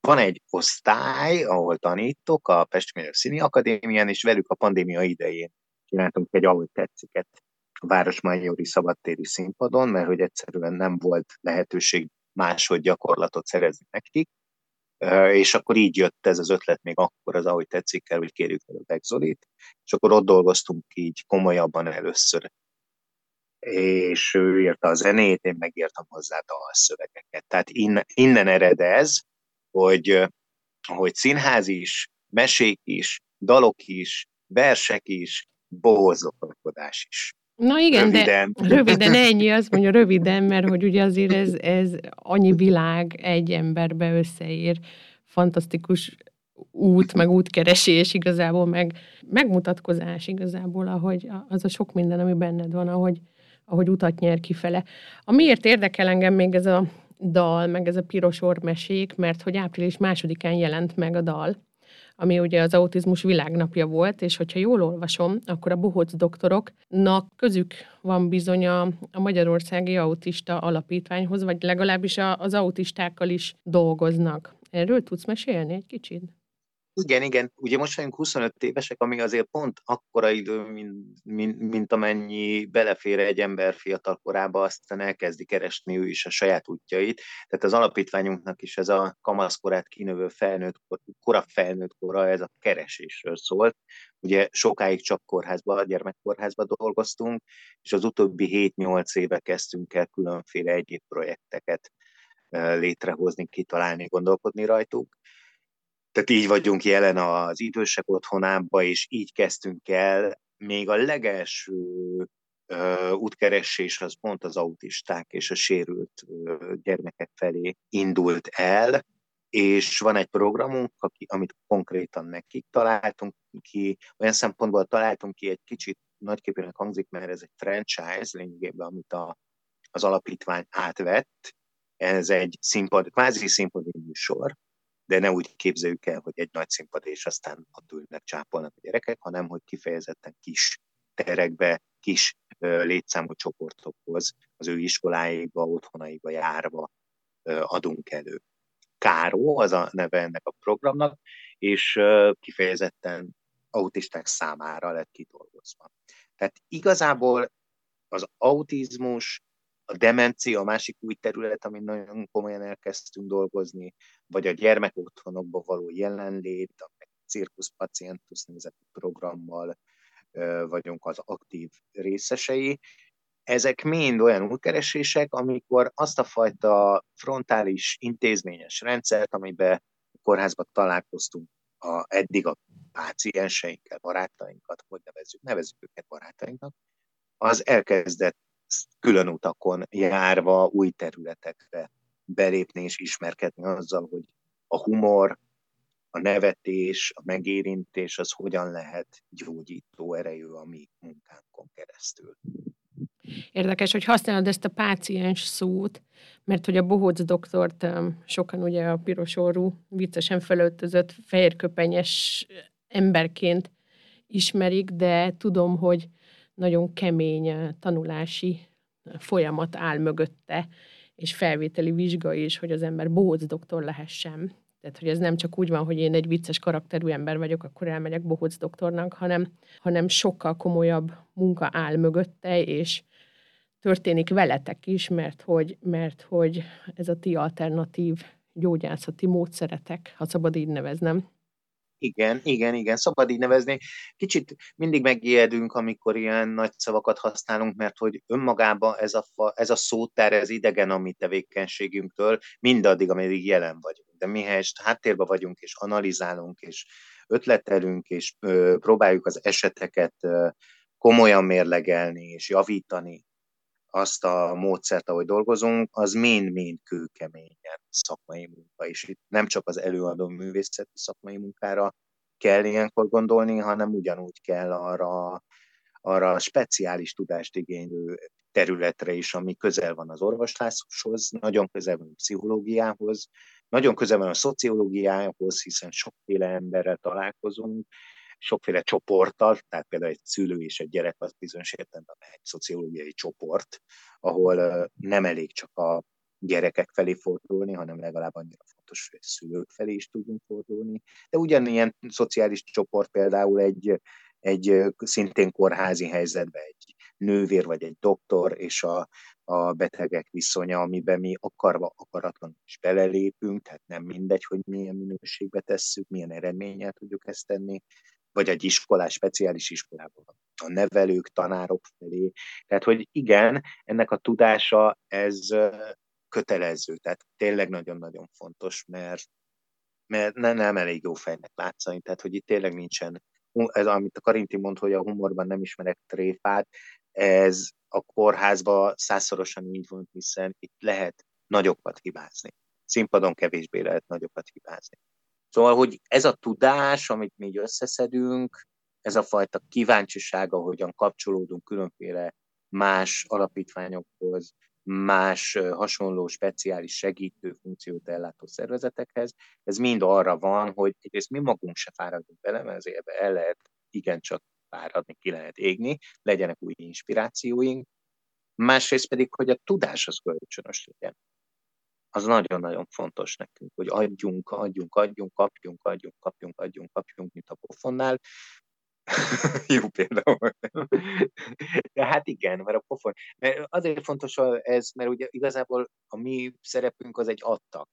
Van egy osztály, ahol tanítok, a Pesti Megyek Színi Akadémián, és velük a pandémia idején csináltunk egy ahogy tetsziket a Városmajori Szabadtéri színpadon, mert hogy egyszerűen nem volt lehetőség máshogy gyakorlatot szerezni nekik, és akkor így jött ez az ötlet még akkor az, ahogy tetszik el, hogy kérjük el a Begzolit, és akkor ott dolgoztunk így komolyabban először. És ő írta a zenét, én megírtam hozzá a szövegeket. Tehát innen, innen ered ez, hogy, hogy színház is, mesék is, dalok is, versek is, bohózlokodás is. Na igen, röviden. de röviden ennyi, azt mondja röviden, mert hogy ugye azért ez, ez annyi világ egy emberbe összeér, fantasztikus út, meg útkeresés igazából, meg megmutatkozás igazából, ahogy az a sok minden, ami benned van, ahogy, ahogy utat nyer kifele. Amiért érdekel engem még ez a dal, meg ez a piros ormesék, mert hogy április másodikán jelent meg a dal, ami ugye az autizmus világnapja volt, és hogyha jól olvasom, akkor a bohóc doktoroknak közük van bizony a, Magyarországi Autista Alapítványhoz, vagy legalábbis a, az autistákkal is dolgoznak. Erről tudsz mesélni egy kicsit? Igen, igen. Ugye most vagyunk 25 évesek, ami azért pont akkora idő, mint, mint, mint amennyi belefér egy ember fiatal korába, aztán elkezdi keresni ő is a saját útjait. Tehát az alapítványunknak is ez a kamaszkorát kinövő felnőtt, kora felnőtt kora, ez a keresésről szólt. Ugye sokáig csak kórházba, gyermekkórházba dolgoztunk, és az utóbbi 7-8 éve kezdtünk el különféle egyéb projekteket létrehozni, kitalálni, gondolkodni rajtuk tehát így vagyunk jelen az idősek otthonába, és így kezdtünk el. Még a legelső uh, útkeresés az pont az autisták és a sérült uh, gyermekek felé indult el, és van egy programunk, aki, amit konkrétan nekik találtunk ki, olyan szempontból találtunk ki egy kicsit nagyképűnek hangzik, mert ez egy franchise lényegében, amit a, az alapítvány átvett. Ez egy színpad, kvázi színpadi műsor, de ne úgy képzeljük el, hogy egy nagy színpad, és aztán ott ülnek, csápolnak a gyerekek, hanem hogy kifejezetten kis terekbe, kis létszámú csoportokhoz, az ő iskoláiba, otthonaiba járva adunk elő. Káró az a neve ennek a programnak, és kifejezetten autisták számára lett kidolgozva. Tehát igazából az autizmus a demencia a másik új terület, amin nagyon komolyan elkezdtünk dolgozni, vagy a gyermekotthonokban való jelenlét, a Circus Pacientus nevezetű programmal vagyunk az aktív részesei. Ezek mind olyan útkeresések, amikor azt a fajta frontális intézményes rendszert, amiben a kórházban találkoztunk a, eddig a pácienseinkkel, barátainkat, hogy nevezzük, nevezzük őket barátainknak, az elkezdett külön utakon járva új területekre belépni és ismerkedni azzal, hogy a humor, a nevetés, a megérintés az hogyan lehet gyógyító erejű a mi munkánkon keresztül. Érdekes, hogy használod ezt a páciens szót, mert hogy a bohóc doktort sokan ugye a piros orrú, viccesen felöltözött, fehérköpenyes emberként ismerik, de tudom, hogy nagyon kemény tanulási folyamat áll mögötte, és felvételi vizsga is, hogy az ember bohóc doktor lehessen. Tehát, hogy ez nem csak úgy van, hogy én egy vicces karakterű ember vagyok, akkor elmegyek bohóc doktornak, hanem, hanem sokkal komolyabb munka áll mögötte, és történik veletek is, mert hogy, mert hogy ez a ti alternatív gyógyászati módszeretek, ha szabad így neveznem, igen, igen, igen, szabad így nevezni. Kicsit mindig megijedünk, amikor ilyen nagy szavakat használunk, mert hogy önmagában ez a, fa, ez a szótár, ez idegen a mi tevékenységünktől, mindaddig, ameddig jelen vagyunk. De mihelyest háttérben vagyunk, és analizálunk, és ötletelünk, és ö, próbáljuk az eseteket ö, komolyan mérlegelni és javítani azt a módszert, ahogy dolgozunk, az mind-mind kőkeményen szakmai munka, és itt nem csak az előadó művészeti szakmai munkára kell ilyenkor gondolni, hanem ugyanúgy kell arra, arra a speciális tudást igénylő területre is, ami közel van az orvosláshoz, nagyon közel van a pszichológiához, nagyon közel van a szociológiához, hiszen sokféle emberrel találkozunk, sokféle csoporttal, tehát például egy szülő és egy gyerek az bizonyos értelemben egy szociológiai csoport, ahol nem elég csak a gyerekek felé fordulni, hanem legalább annyira fontos, hogy szülők felé is tudjunk fordulni. De ugyanilyen szociális csoport például egy, egy szintén kórházi helyzetben egy nővér vagy egy doktor és a, a betegek viszonya, amiben mi akarva, akaratlanul is belelépünk, tehát nem mindegy, hogy milyen minőségbe tesszük, milyen eredménnyel tudjuk ezt tenni, vagy egy iskolás, speciális iskolában a nevelők, tanárok felé. Tehát, hogy igen, ennek a tudása, ez kötelező, tehát tényleg nagyon-nagyon fontos, mert, mert ne, nem elég jó fejnek látszani, tehát, hogy itt tényleg nincsen, ez, amit a Karinti mond, hogy a humorban nem ismerek tréfát, ez a kórházban százszorosan így van, hiszen itt lehet nagyokat hibázni. Színpadon kevésbé lehet nagyokat hibázni. Szóval, hogy ez a tudás, amit mi összeszedünk, ez a fajta kíváncsiság, ahogyan kapcsolódunk különféle más alapítványokhoz, más hasonló speciális segítő funkciót ellátó szervezetekhez, ez mind arra van, hogy egyrészt mi magunk se fáradunk bele, mert azért el lehet igencsak fáradni, ki lehet égni, legyenek új inspirációink, másrészt pedig, hogy a tudás az kölcsönös legyen az nagyon-nagyon fontos nekünk, hogy adjunk, adjunk, adjunk, kapjunk, adjunk, kapjunk, adjunk, kapjunk, mint a pofonnál. Jó például. De hát igen, mert a pofon. Mert azért fontos ez, mert ugye igazából a mi szerepünk az egy adtak.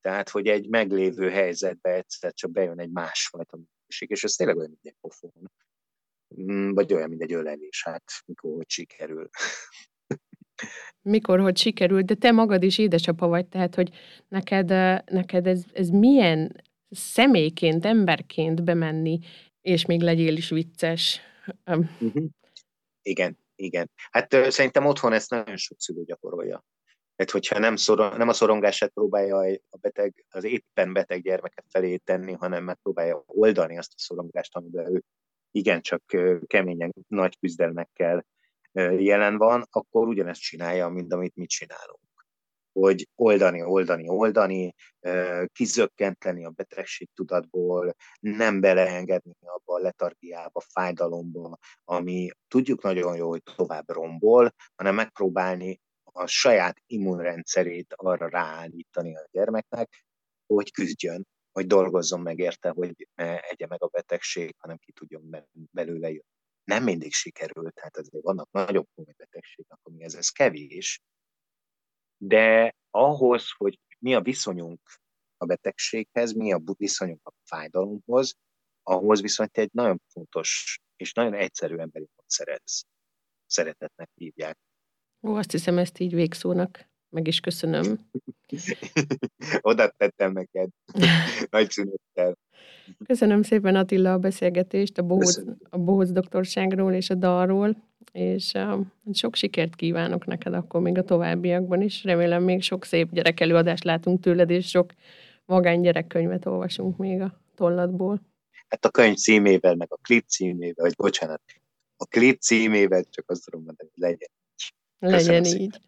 Tehát, hogy egy meglévő helyzetbe egyszer csak bejön egy másfajta műség, és ez tényleg olyan, mint egy pofon. Mm, vagy olyan, mint egy ölelés, hát mikor hogy sikerül mikor, hogy sikerült, de te magad is édesapa vagy, tehát, hogy neked, neked ez, ez milyen személyként, emberként bemenni, és még legyél is vicces. Uh-huh. Igen, igen. Hát szerintem otthon ezt nagyon sok szülő gyakorolja. Tehát, hogyha nem, szor, nem a szorongását próbálja a beteg, az éppen beteg gyermeket felé tenni, hanem megpróbálja oldani azt a szorongást, amiben ő igencsak keményen, nagy küzdelmekkel jelen van, akkor ugyanezt csinálja, mint amit mi csinálunk. Hogy oldani, oldani, oldani, kizökkenteni a betegség tudatból, nem beleengedni abba a letargiába, fájdalomba, ami tudjuk nagyon jó, hogy tovább rombol, hanem megpróbálni a saját immunrendszerét arra ráállítani a gyermeknek, hogy küzdjön, hogy dolgozzon meg érte, hogy ne egye meg a betegség, hanem ki tudjon belőle jönni nem mindig sikerül, tehát azért vannak nagyobb komoly betegségek, ami ez, kevés, de ahhoz, hogy mi a viszonyunk a betegséghez, mi a viszonyunk a fájdalomhoz, ahhoz viszont egy nagyon fontos és nagyon egyszerű emberi módszerez. Szeretetnek hívják. Ó, azt hiszem, ezt így végszónak meg is köszönöm. Oda tettem neked. Nagy szünettel. Köszönöm szépen Attila a beszélgetést a Bohóc, a Bohóc doktorságról és a dalról, és uh, sok sikert kívánok neked akkor még a továbbiakban is. Remélem még sok szép gyerekelőadást látunk tőled, és sok magány gyerekkönyvet olvasunk még a tollatból. Hát a könyv címével, meg a klip címével, vagy bocsánat, a klip címével csak azt tudom mondani, hogy legyen így. Köszönöm legyen így.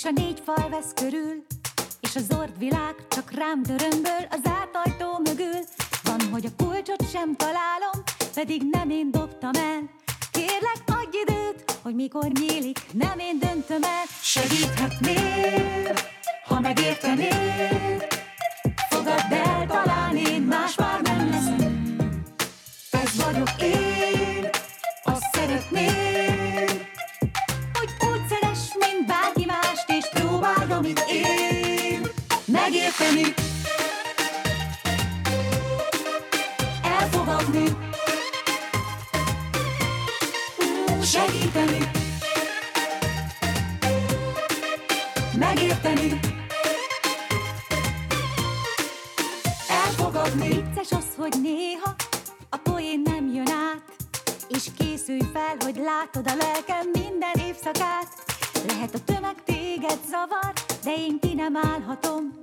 És a négy fal vesz körül, és a zord világ csak rám dörömböl az átajtó mögül. Van, hogy a kulcsot sem találom, pedig nem én dobtam el. Kérlek, adj időt, hogy mikor nyílik, nem én döntöm el. Segíthetnél, ha megértenél, fogadd el, talán én más már nem leszem. Ez vagyok én, azt szeretnél, Elfogadni. Elfogadni. Ú, Segíteni. Megérteni. Elfogadni. Vicces az, hogy néha a poén nem jön át És készülj fel, hogy látod a lelkem minden évszakát. Lehet a tömeg téged zavar, de én ki nem állhatom.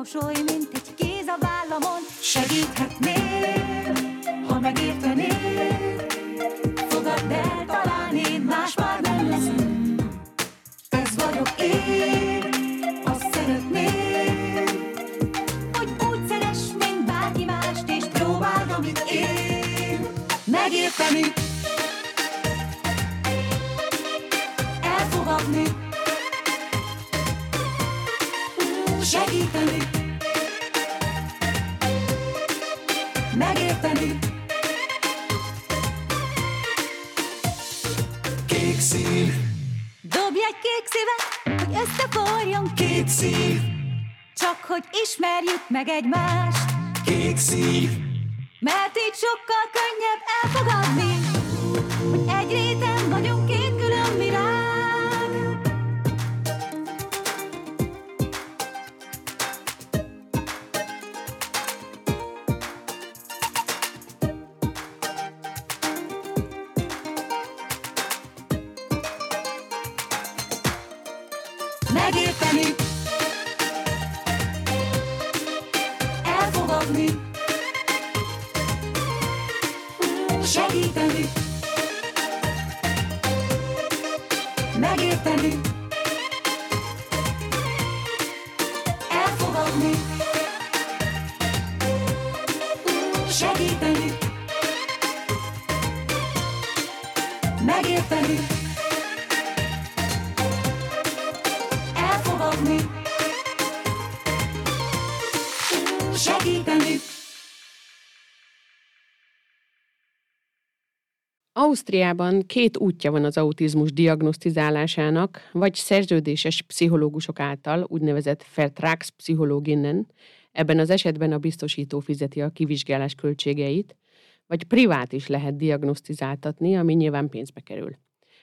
Mosoly, mint egy kéz a vállamon. Segíthetnél, ha megértenél, fogadd el, talán én más már nem leszem. Ez vagyok én, azt szeretném, hogy úgy szeress, mint bárki mást, és próbáld, amit én megérteni. Elfogadni, összeforjon két szív, Csak hogy ismerjük meg egymást. Kék szív, Mert így sokkal könnyebb elfogadni Elfogadni Ausztriában két útja van az autizmus diagnosztizálásának, vagy szerződéses pszichológusok által, úgynevezett Vertragspsychologinnen, ebben az esetben a biztosító fizeti a kivizsgálás költségeit, vagy privát is lehet diagnosztizáltatni, ami nyilván pénzbe kerül.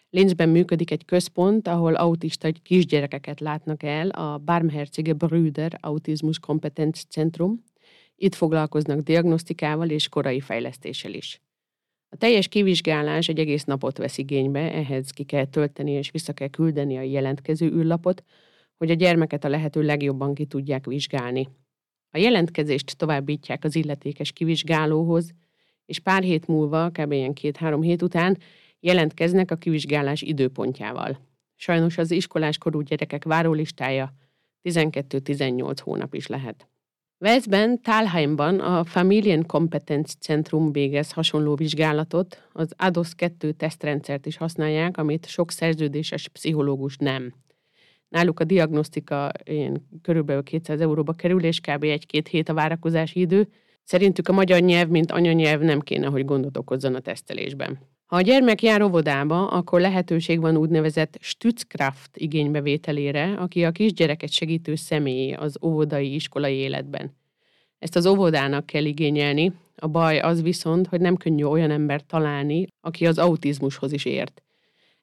Linzben működik egy központ, ahol autista kisgyerekeket látnak el, a Barmherzige Brüder Autismus Kompetenzzentrum. Itt foglalkoznak diagnosztikával és korai fejlesztéssel is. A teljes kivizsgálás egy egész napot vesz igénybe, ehhez ki kell tölteni és vissza kell küldeni a jelentkező űrlapot, hogy a gyermeket a lehető legjobban ki tudják vizsgálni. A jelentkezést továbbítják az illetékes kivizsgálóhoz, és pár hét múlva, kb. ilyen két-három hét után jelentkeznek a kivizsgálás időpontjával. Sajnos az iskoláskorú gyerekek várólistája 12-18 hónap is lehet. Velszben, Thalheimban a Familienkompetenzzentrum végez hasonló vizsgálatot, az ADOS 2 tesztrendszert is használják, amit sok szerződéses pszichológus nem. Náluk a diagnosztika ilyen körülbelül 200 euróba kerül, és kb. egy-két hét a várakozási idő. Szerintük a magyar nyelv, mint anyanyelv nem kéne, hogy gondot okozzon a tesztelésben. Ha a gyermek jár óvodába, akkor lehetőség van úgynevezett Stützkraft igénybevételére, aki a kisgyereket segítő személy az óvodai iskolai életben. Ezt az óvodának kell igényelni, a baj az viszont, hogy nem könnyű olyan embert találni, aki az autizmushoz is ért.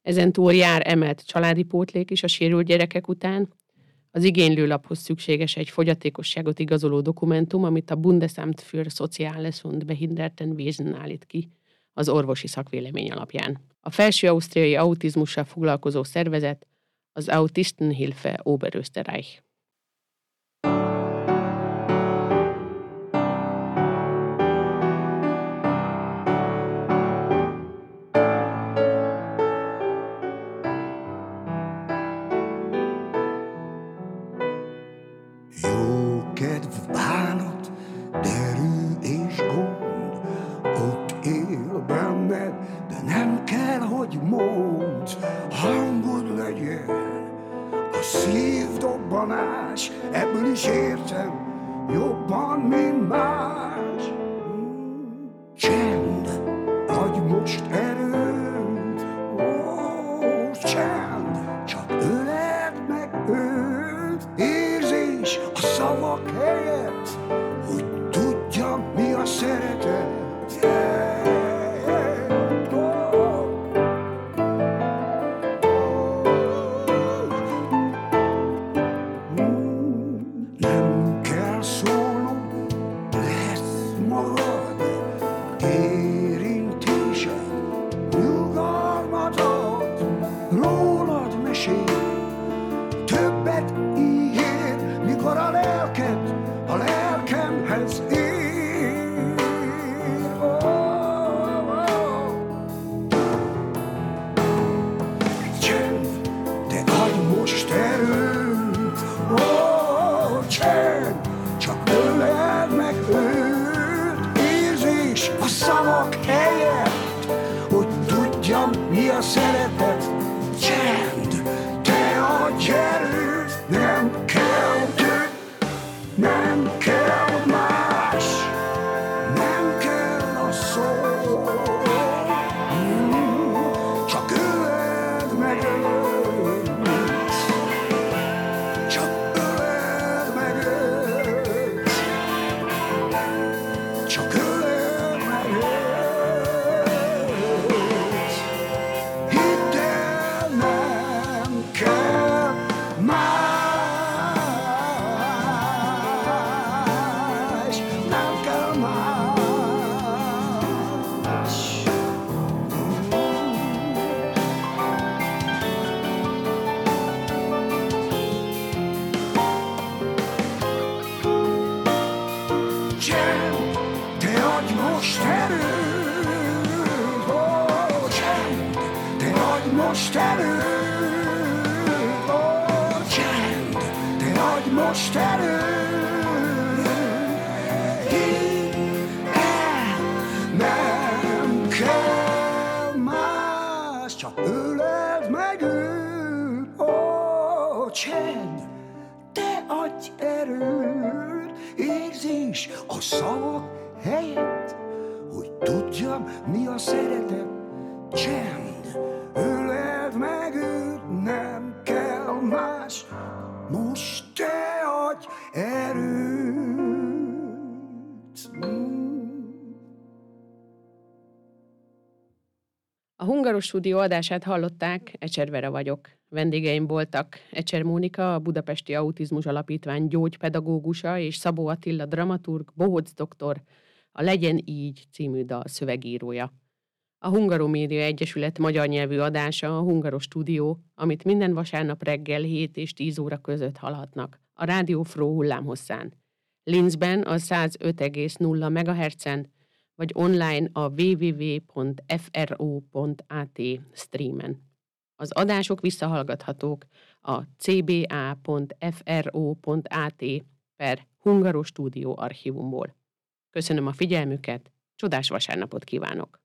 Ezen túl jár emelt családi pótlék is a sérült gyerekek után. Az igénylőlaphoz szükséges egy fogyatékosságot igazoló dokumentum, amit a Bundesamt für Soziales und Behindertenwesen állít ki az orvosi szakvélemény alapján. A felső ausztriai autizmussal foglalkozó szervezet az Autistenhilfe Oberösterreich. Hogy mondd, hangod legyen. A szívdobbanás, ebből is értem, jobban, mint más. Csend, most erőt, ó, csend, te adj most erőt, ó, csend, te adj most. Hidd el, nem kell más, csak öleld meg őt, ó, csend, te adj erőt, érzés a szavak helyett, tudjam, mi a szeretet. Csend, öleld meg őt, nem kell más, most te adj erőt. A Hungaros Stúdió adását hallották, Ecser Vera vagyok. Vendégeim voltak Ecser Mónika, a Budapesti Autizmus Alapítvány gyógypedagógusa, és Szabó Attila dramaturg, bohóc doktor, a Legyen így című dal szövegírója. A Hungaromédia Egyesület magyar nyelvű adása a Hungaros Stúdió, amit minden vasárnap reggel 7 és 10 óra között hallhatnak, a Rádió Fró hullámhosszán. Linzben a 105,0 MHz-en, vagy online a www.fro.at streamen. Az adások visszahallgathatók a cba.fro.at per Hungaros Stúdió archívumból. Köszönöm a figyelmüket, csodás vasárnapot kívánok!